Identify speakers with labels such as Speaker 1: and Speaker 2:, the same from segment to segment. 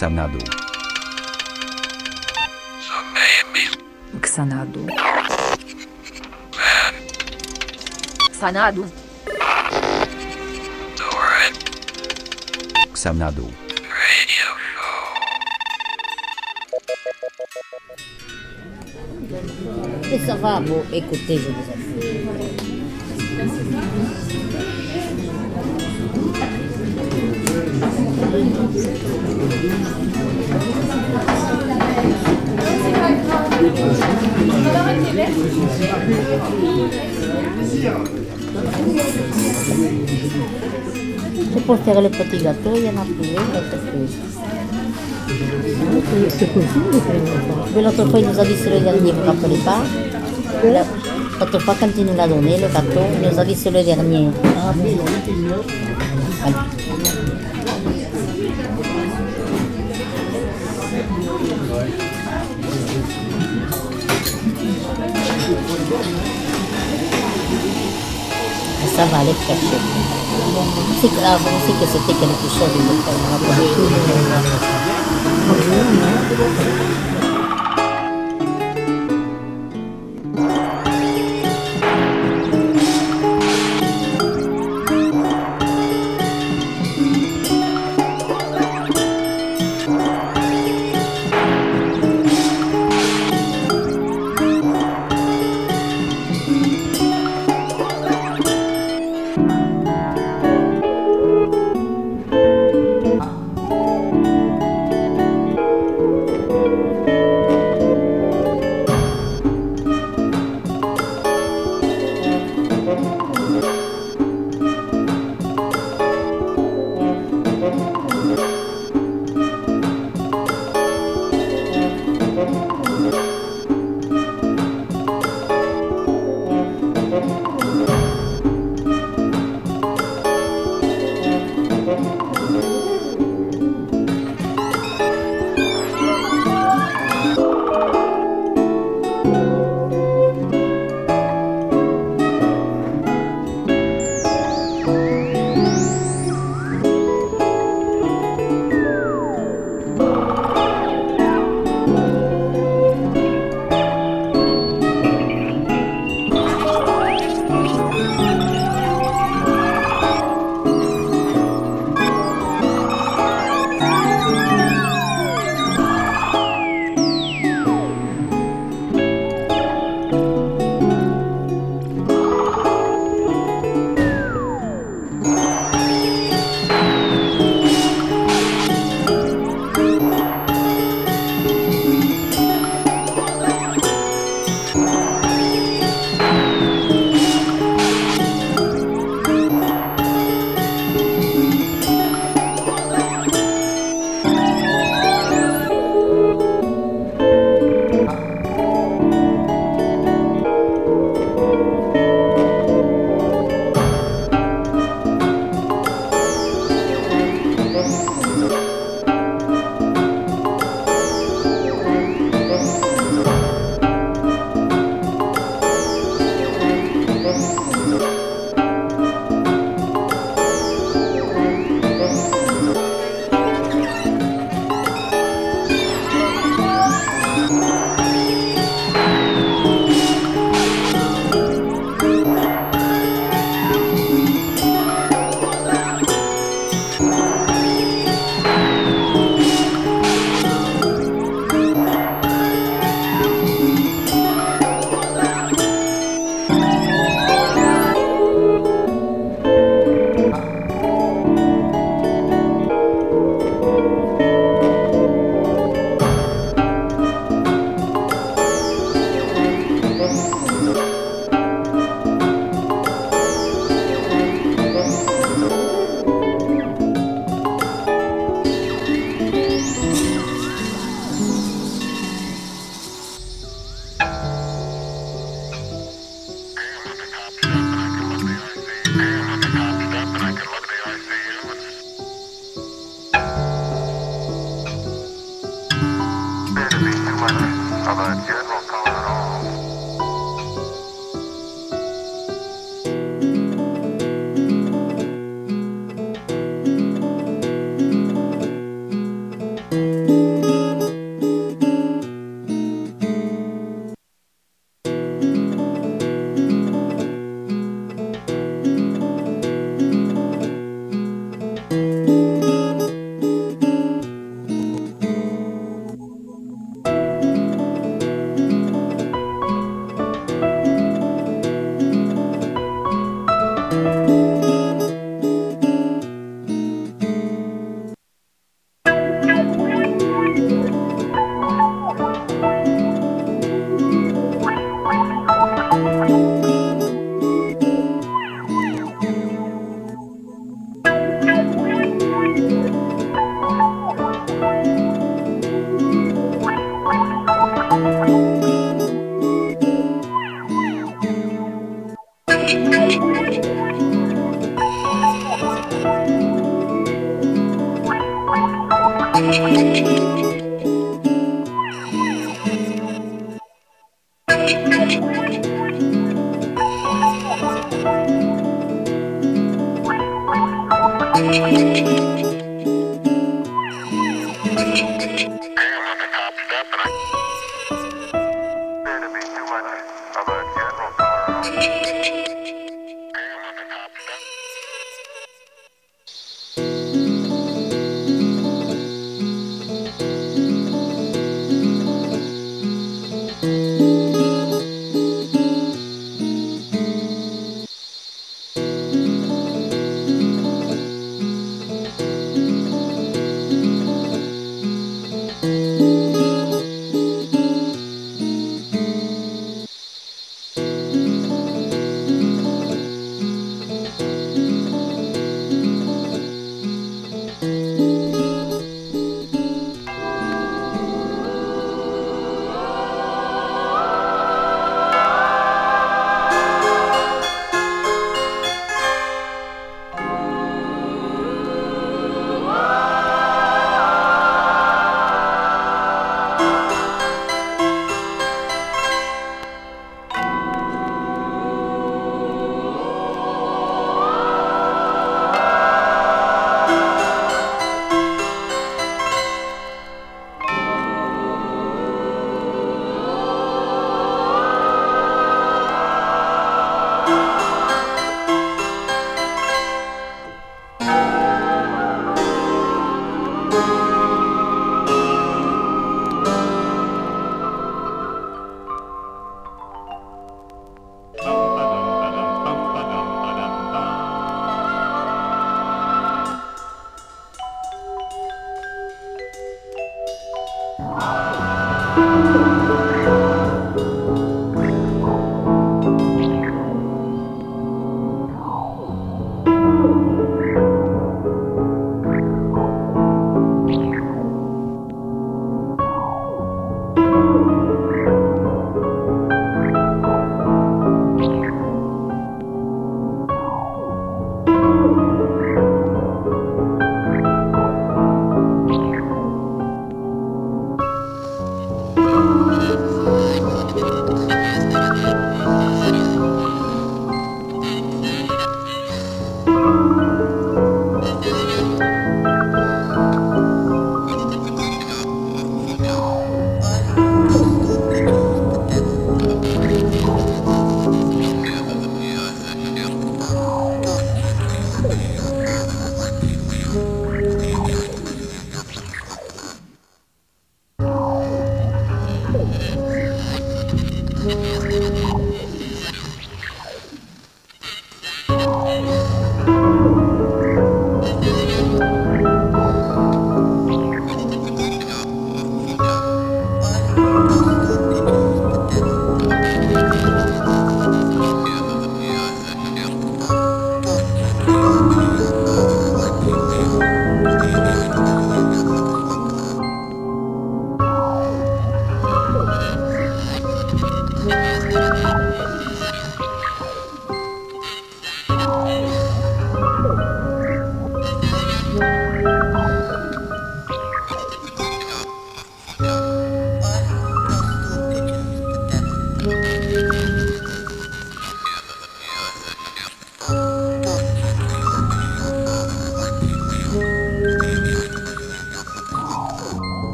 Speaker 1: Xanadu.
Speaker 2: Xanadu. Xanadu.
Speaker 1: Xanadu.
Speaker 3: Et ça va, bon, écoutez, je vous en C'est pour faire le petit gâteau, il y en a plus, C'est possible l'autre fois, il nous a dit c'est le dernier, vous ne rappelez pas? L'autre fois, quand il nous l'a donné, le gâteau, il nous a dit c'est le dernier. さばれっかしよせっかく
Speaker 4: せっかせっかくしゃべるから。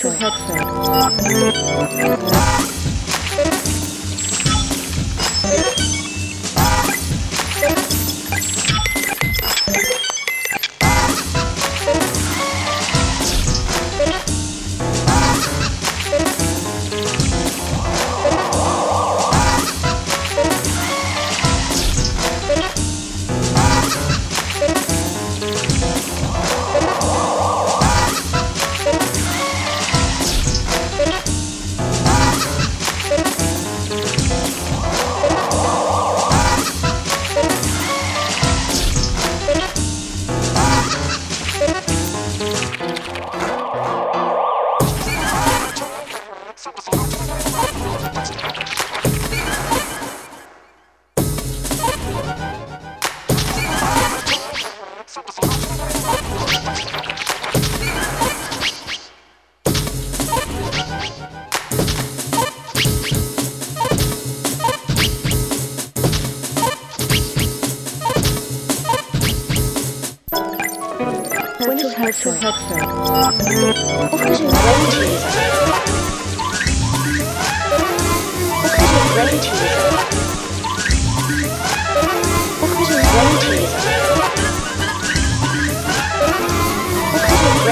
Speaker 4: to Headset.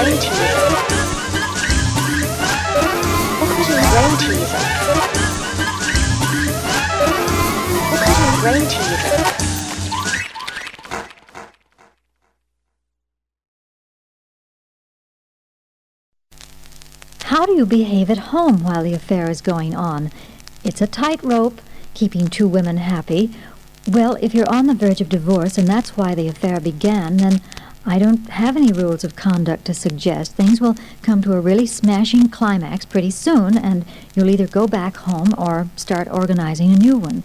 Speaker 4: brain teaser. Rain teaser.
Speaker 5: How do you behave at home while the affair is going on? It's a tightrope, keeping two women happy. Well, if you're on the verge of divorce and that's why the affair began, then I don't have any rules of conduct to suggest. Things will come to a really smashing climax pretty soon, and you'll either go back home or start organizing a new one.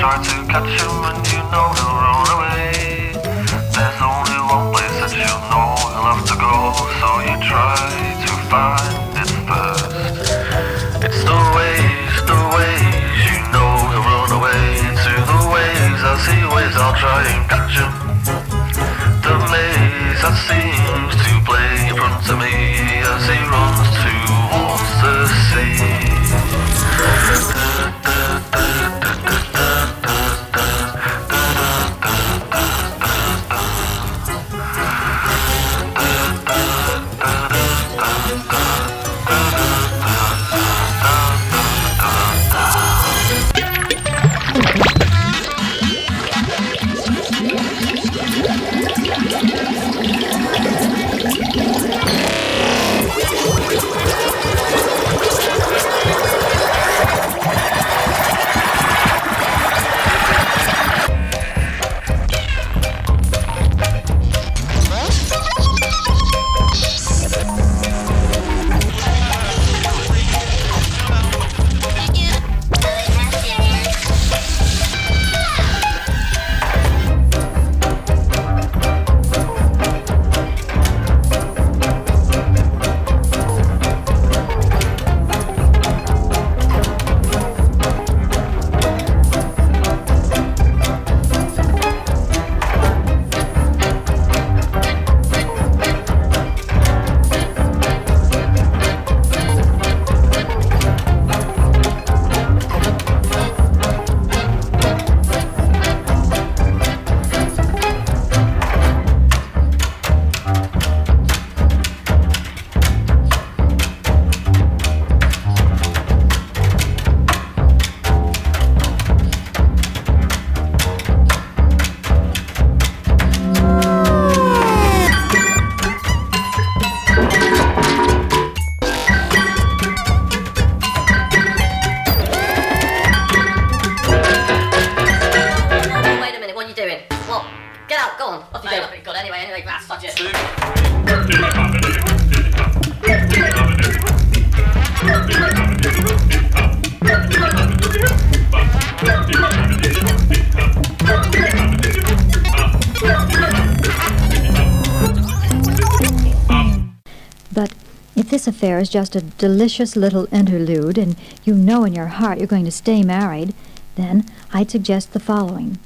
Speaker 6: Try to catch him and you know he'll run away. There's only one place that you know he'll have to go, so you try to find it first. It's the ways, the ways, you know he'll run away to the ways. I see ways, I'll try and catch him. The maze that seems to play in front of me
Speaker 5: But if this affair is just a delicious little interlude and you know in your heart you're going to stay married, then I'd suggest the following.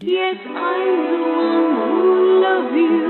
Speaker 7: Yes, I'm the one who love you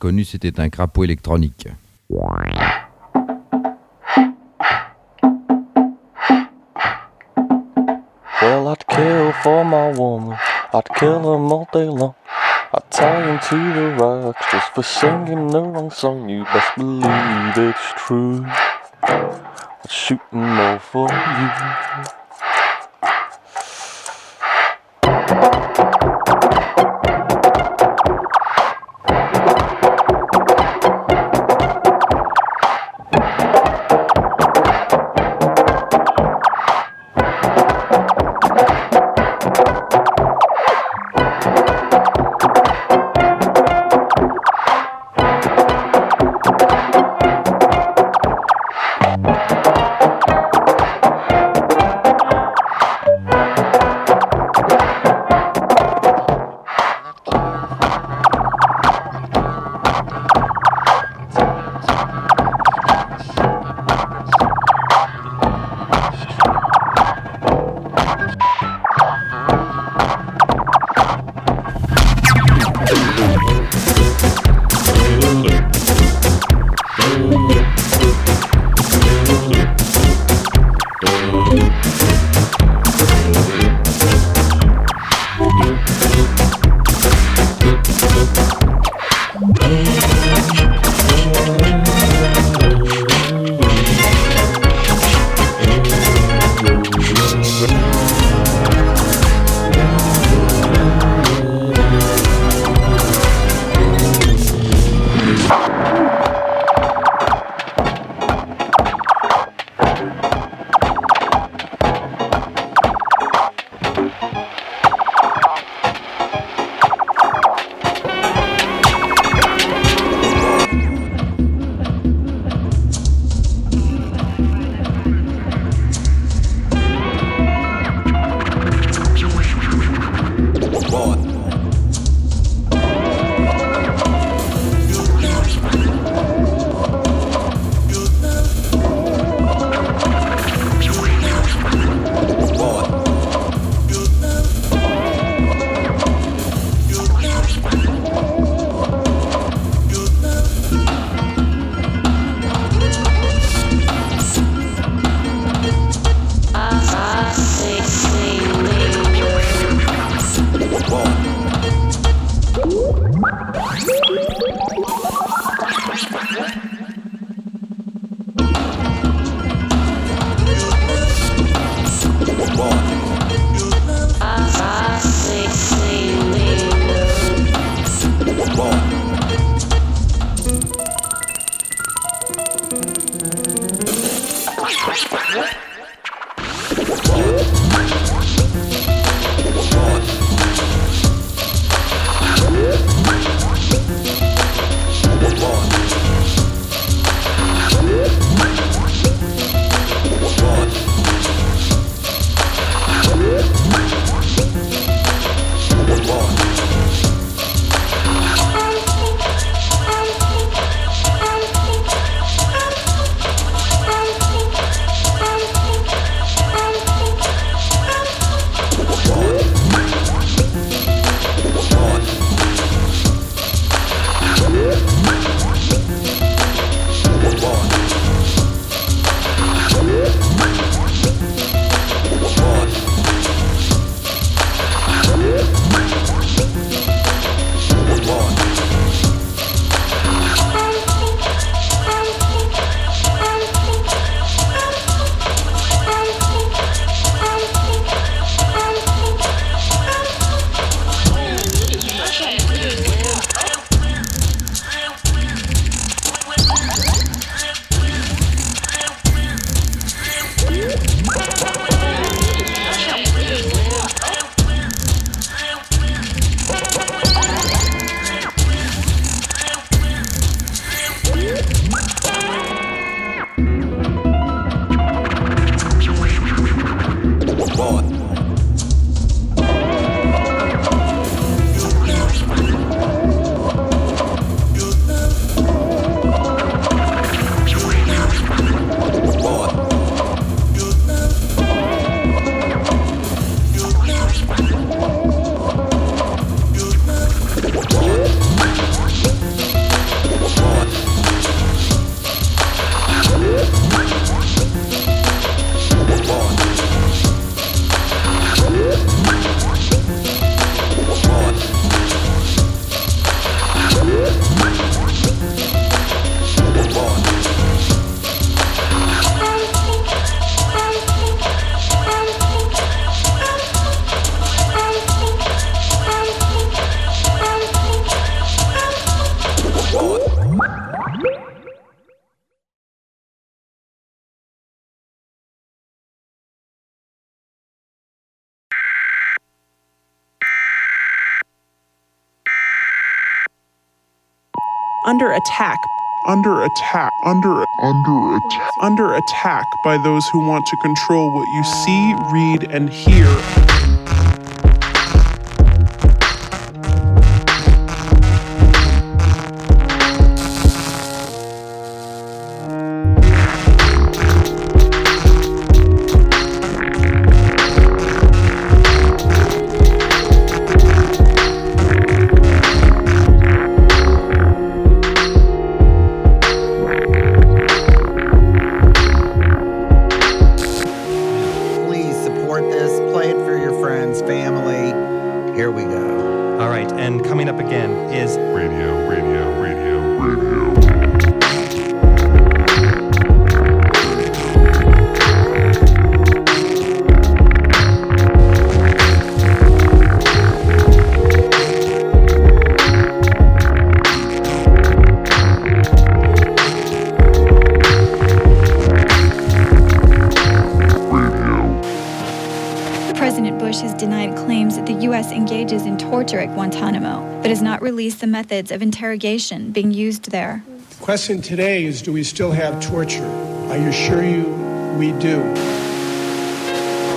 Speaker 8: Reconnu, c'était un crapaud électronique.
Speaker 9: Well, I'd kill for my woman. I'd kill them all day long. I'd tie him to the rocks just for singing the wrong song. You best believe it's true. I'd shoot 'em all for you. What?
Speaker 10: Under attack, under attack, under under attack, under attack by those who want to control what you see, read, and hear.
Speaker 11: In torture at Guantanamo, but has not released the methods of interrogation being used there.
Speaker 12: The question today is do we still have torture? I assure you we do.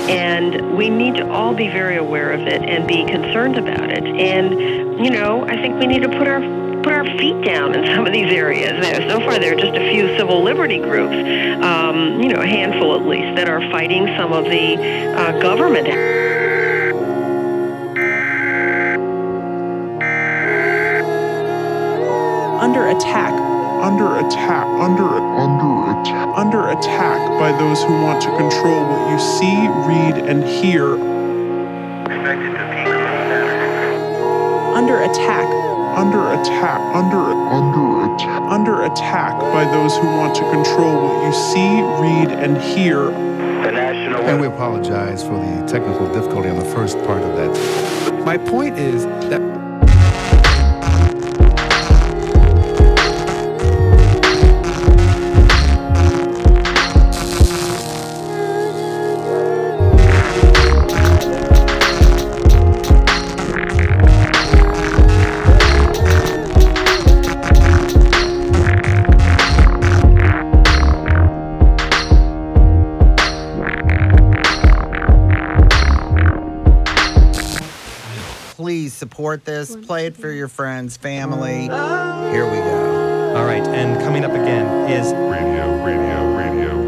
Speaker 13: And we need to all be very aware of it and be concerned about it. And, you know, I think we need to put our put our feet down in some of these areas. So far, there are just a few civil liberty groups, um, you know, a handful at least, that are fighting some of the uh, government.
Speaker 10: Attack, under attack, under under attack, under attack by those who want to control what you see, read, and hear. Under attack, under attack, under under attack, under attack by those who want to control what you see, read, and hear.
Speaker 14: The national And we apologize for the technical difficulty on the first part of that. My point is that
Speaker 15: support this. Play it for your friends, family. Here we go.
Speaker 16: all right, and coming up again is
Speaker 17: Radio, radio, radio, radio.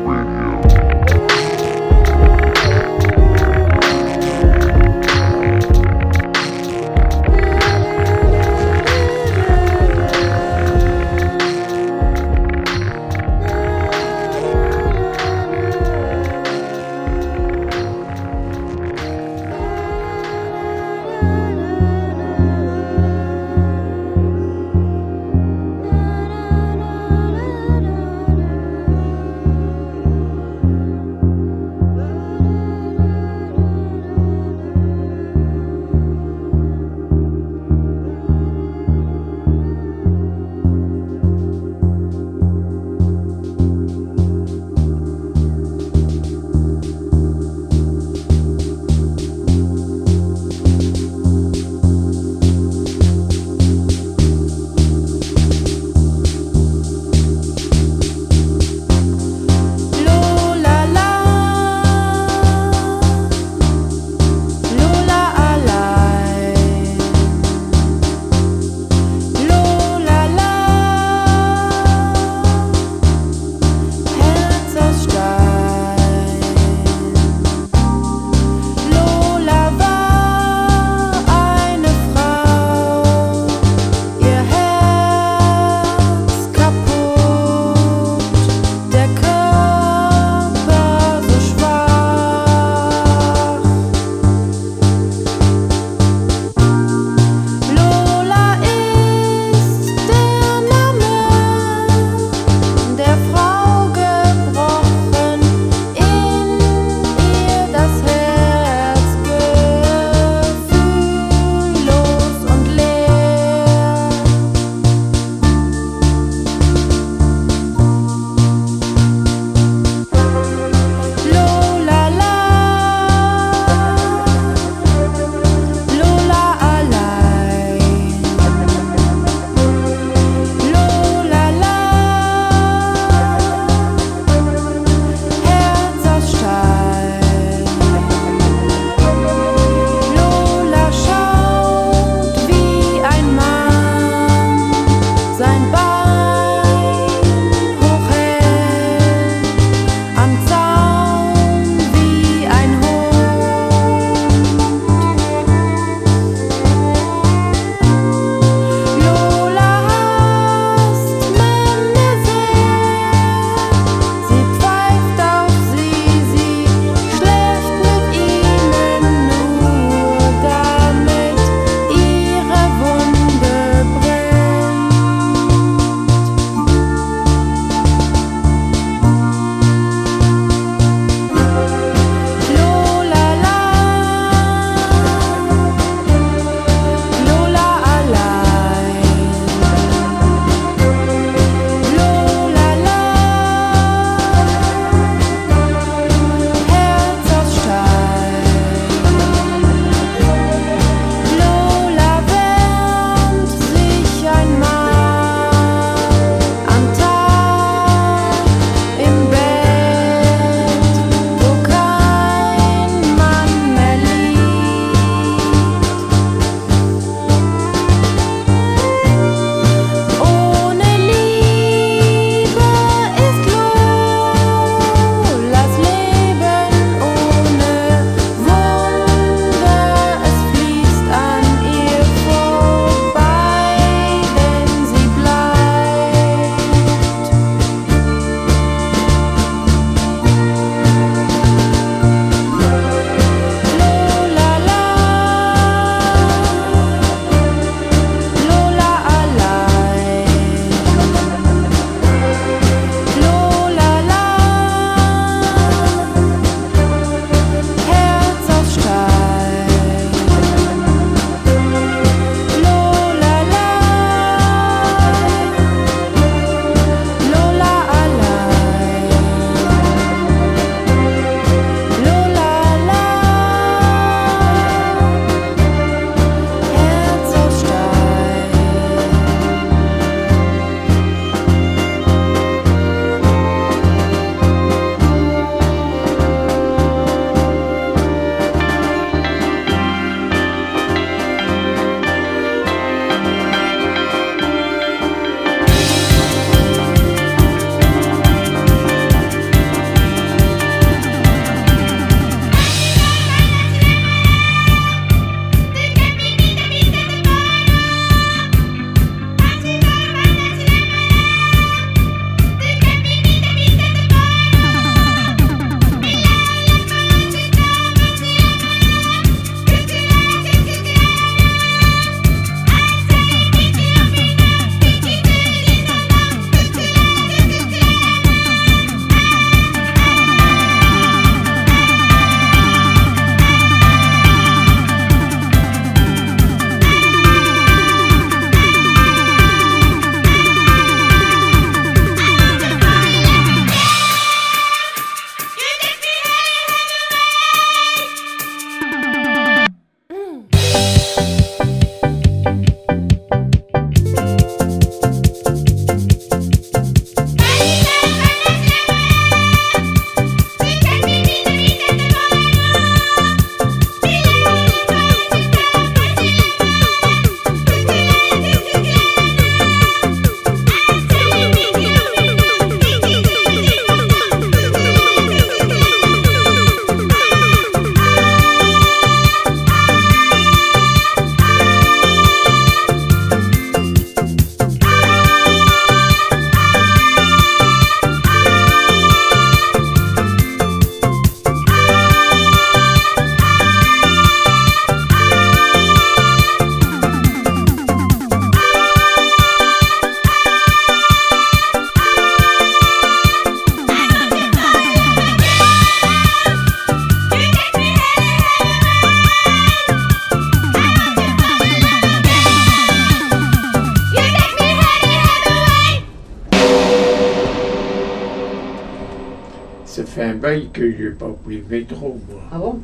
Speaker 18: Pas pris le métro, moi.
Speaker 19: Ah bon?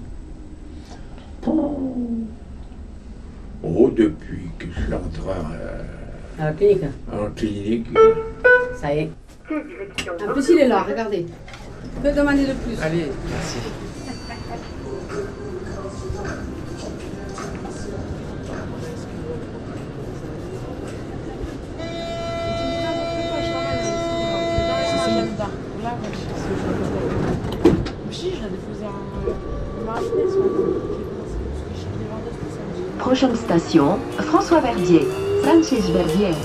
Speaker 18: Oh, depuis que je suis entré euh,
Speaker 19: À la clinique.
Speaker 18: en clinique.
Speaker 19: Ça y est. En plus, il est là, regardez. Que demander de plus?
Speaker 20: Allez, merci.
Speaker 21: Prochaine station, François Verdier, Francis Verdier.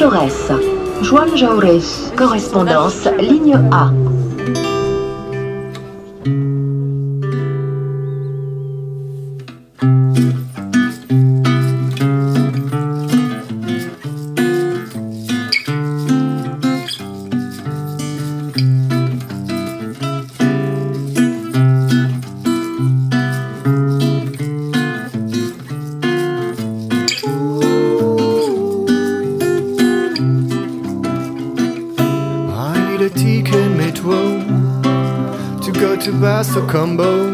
Speaker 21: Jaurès. Juan Jaurès. Correspondance, ligne A.
Speaker 22: Combo.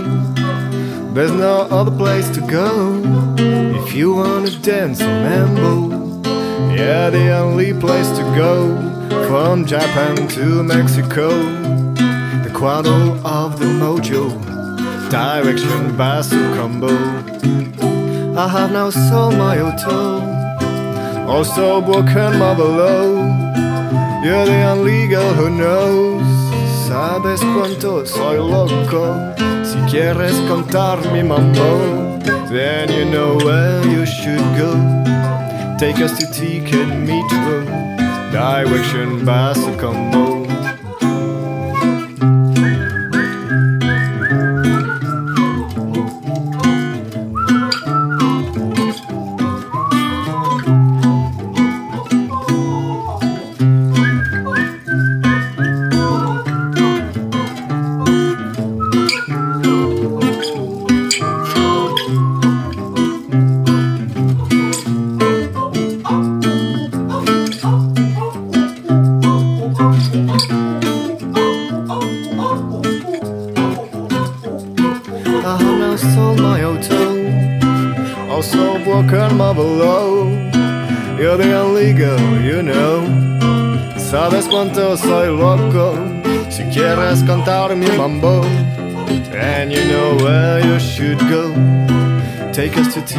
Speaker 22: There's no other place to go if you wanna dance or mambo. Yeah, the only place to go from Japan to Mexico. The quarter of the mojo, direction Basso Combo. I have now sold my auto, also broken my below. You're the only girl who knows. Sabes cuánto soy loco. Si quieres contar mi mambo, then you know where you should go. Take us to Ticket Metro, direction Basso Combo.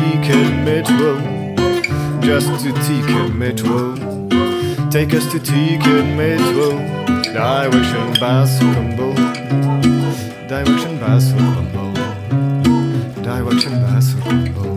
Speaker 22: TK Metro, just to TK Metro. Take us to TK Metro,
Speaker 23: direction basso combo, direction basso combo, direction basso combo.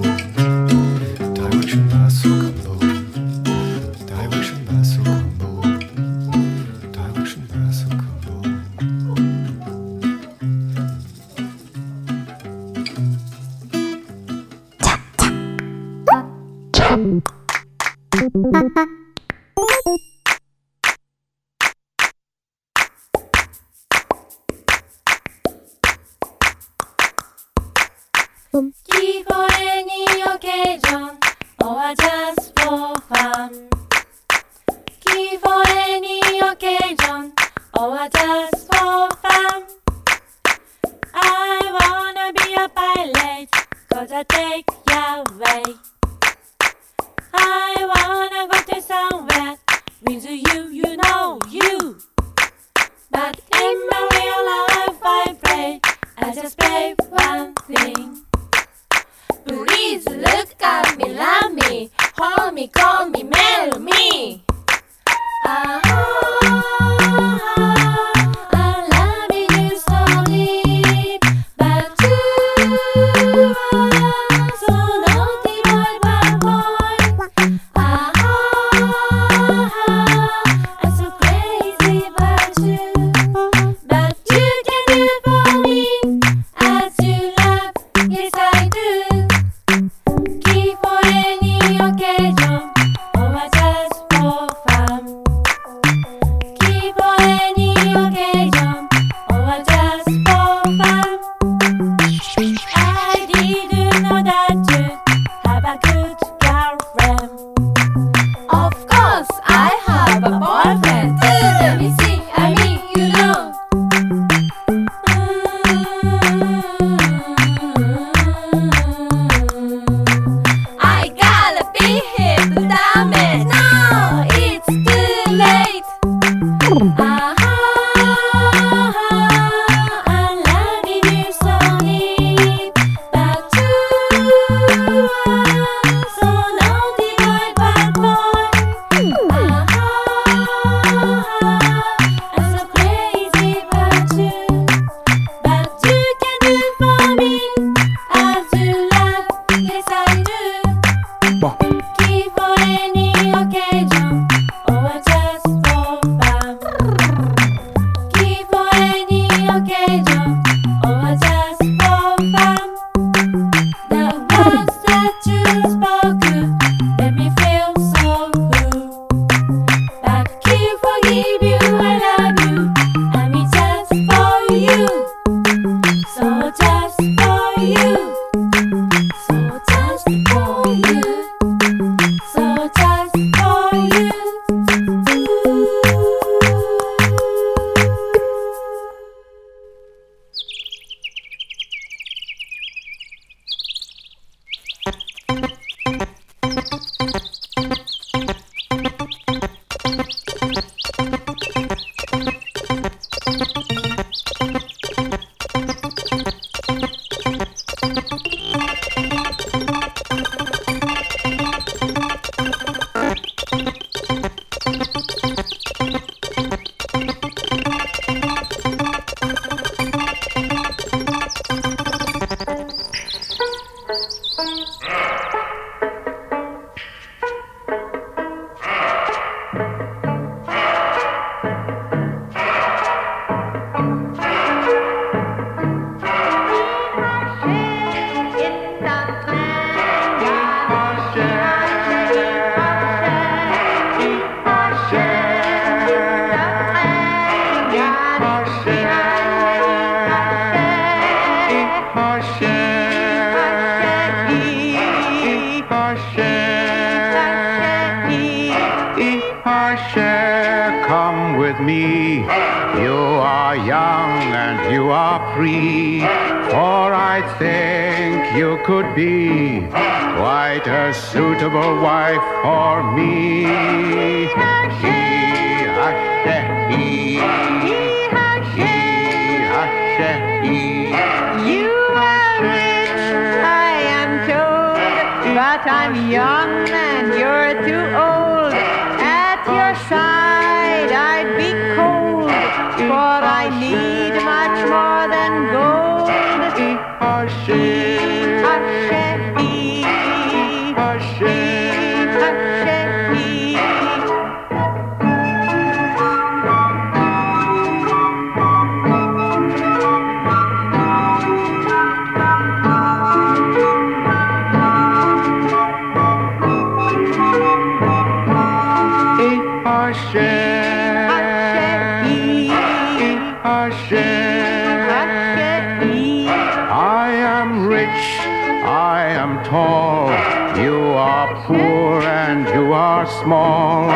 Speaker 24: Are
Speaker 25: small.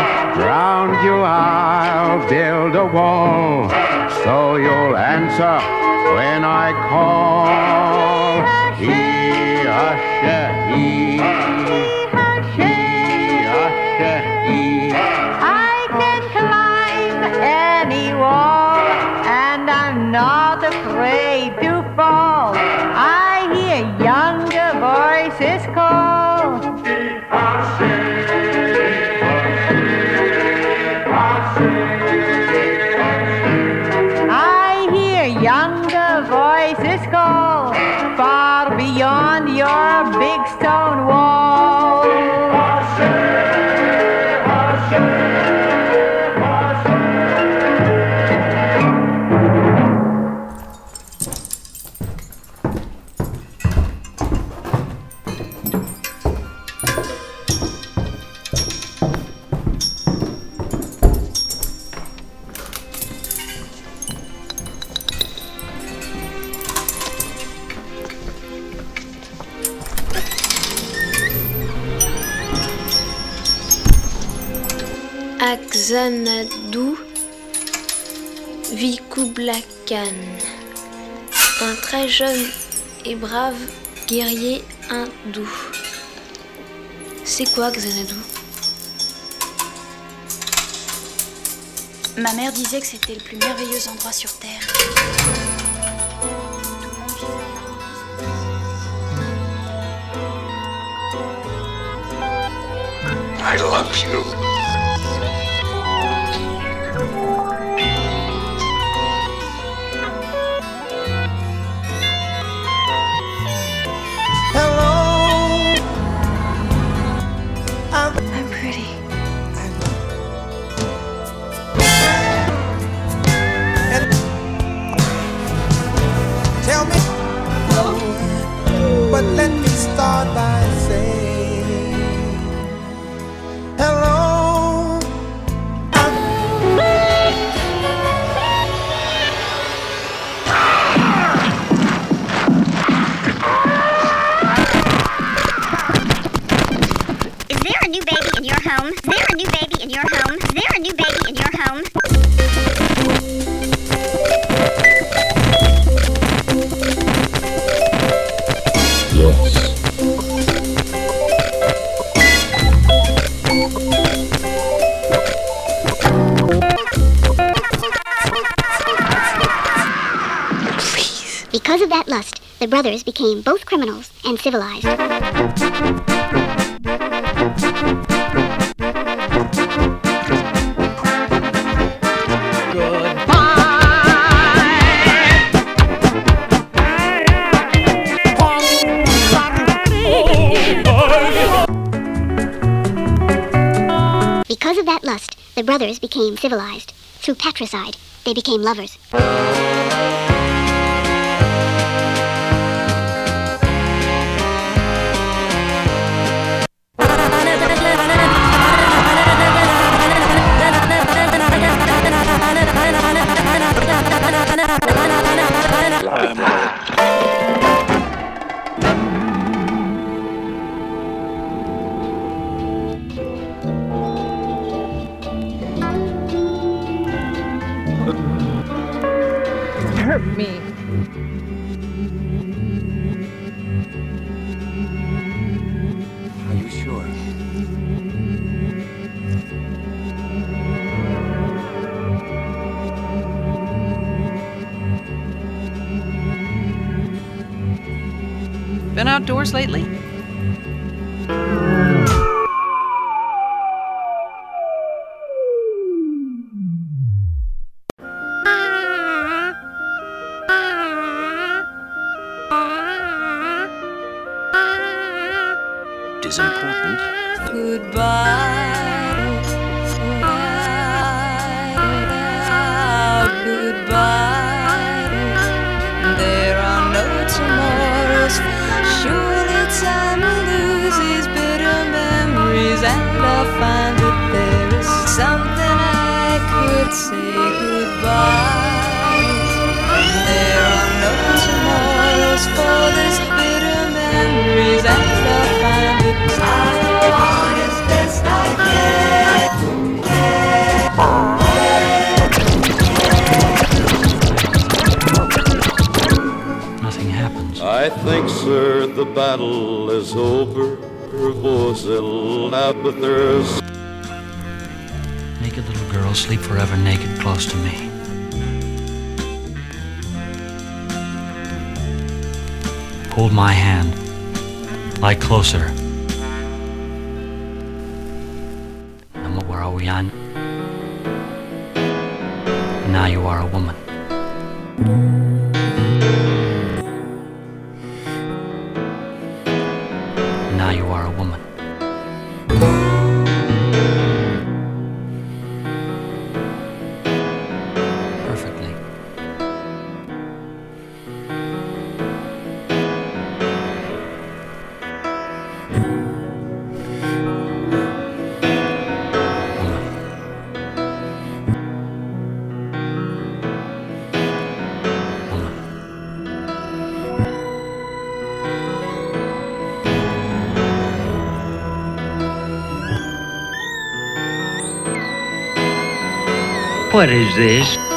Speaker 25: Round you I'll build a wall, so you'll answer when I call. He, usher, he, he,
Speaker 26: Vikubla Khan, un très jeune et brave guerrier hindou. C'est quoi Xanadu?
Speaker 27: Ma mère disait que c'était le plus merveilleux endroit sur Terre.
Speaker 28: I love you.
Speaker 29: Brothers became both criminals and civilized. Because of that lust, the brothers became civilized. Through patricide, they became lovers.
Speaker 30: Been outdoors lately?
Speaker 31: What
Speaker 32: is this?